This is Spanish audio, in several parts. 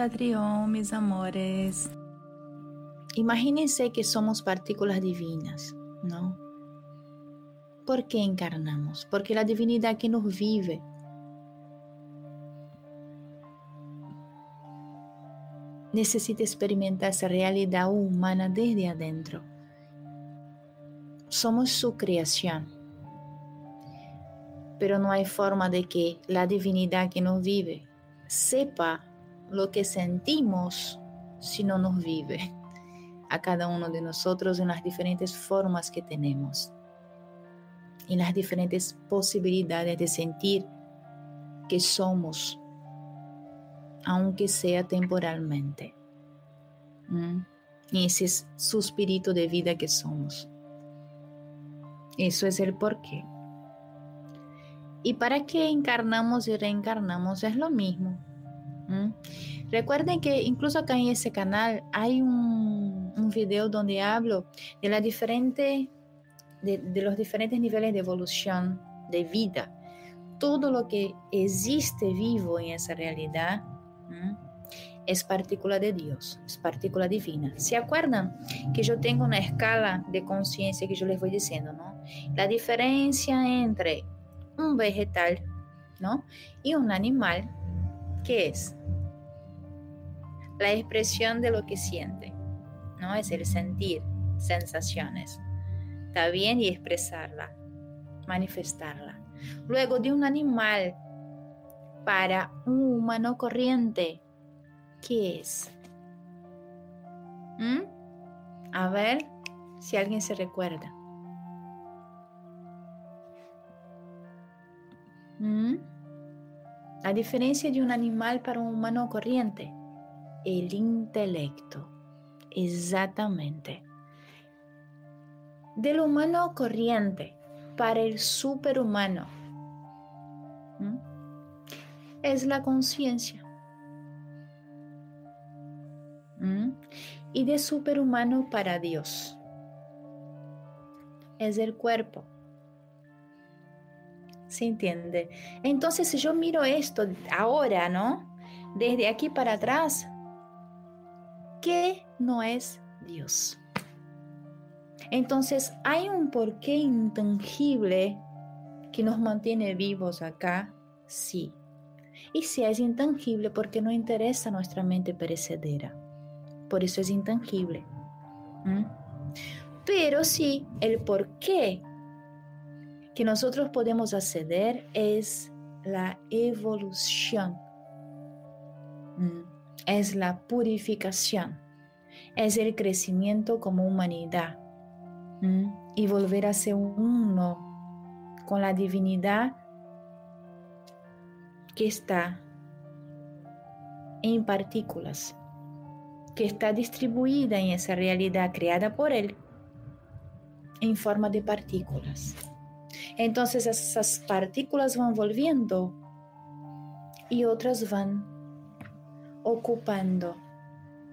Metatrión, mis amores. Imagínense que somos partículas divinas, ¿no? ¿Por qué encarnamos? Porque la divinidad que nos vive necesita experimentar esa realidad humana desde adentro. Somos su creación, pero no hay forma de que la divinidad que nos vive sepa lo que sentimos si no nos vive a cada uno de nosotros en las diferentes formas que tenemos, en las diferentes posibilidades de sentir que somos aunque sea temporalmente. Y ese es su espíritu de vida que somos. Eso es el porqué. Y para qué encarnamos y reencarnamos es lo mismo. Recuerden que incluso acá en ese canal hay un, video donde hablo de los diferentes niveles de evolución de vida. Todo lo que existe vivo en esa realidad es partícula de Dios, es partícula divina. ¿Se acuerdan que yo tengo una escala de conciencia que yo les voy diciendo, ¿no? La diferencia entre un vegetal, ¿no? Y un animal, ¿qué es? La expresión de lo que siente, ¿no? Es el sentir sensaciones. Está bien y expresarla, manifestarla. Luego de un animal para un humano corriente, ¿qué es? ¿Mm? A ver si alguien se recuerda. ¿Mm? La diferencia de un animal para un humano corriente, el intelecto. Exactamente. Del humano corriente para el superhumano. Es la conciencia. Y de superhumano para Dios. Es el cuerpo. ¿Se entiende? Entonces, si yo miro esto ahora, ¿no? Desde aquí para atrás, ¿qué no es Dios? Entonces, hay un porqué intangible que nos mantiene vivos acá, sí. Y si es intangible porque no interesa nuestra mente perecedera. Por eso es intangible. Pero sí, el por qué que nosotros podemos acceder es la evolución. Es la purificación. Es el crecimiento como humanidad. Y volver a ser uno con la divinidad que está en partículas, que está distribuida en esa realidad creada por Él en forma de partículas. Entonces esas partículas van volviendo y otras van ocupando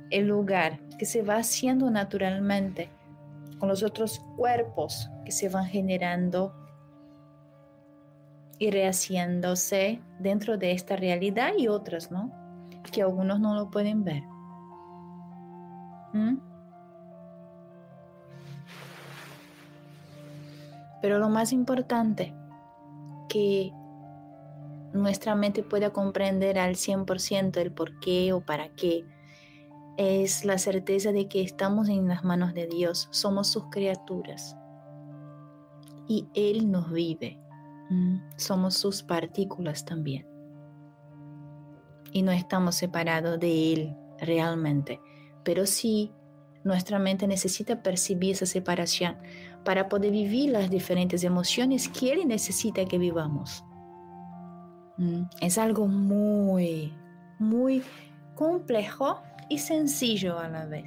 el lugar que se va haciendo naturalmente con los otros cuerpos que se van generando y rehaciéndose dentro de esta realidad y otras, ¿no? Que algunos no lo pueden ver. ¿Mm? Pero lo más importante que nuestra mente pueda comprender al 100% el por qué o para qué es la certeza de que estamos en las manos de Dios, somos sus criaturas y Él nos vive. Somos sus partículas también. Y no estamos separados de Él realmente, pero sí nuestra mente necesita percibir esa separación para poder vivir las diferentes emociones que Él necesita que vivamos. Mm, es algo muy, muy complejo y sencillo a la vez.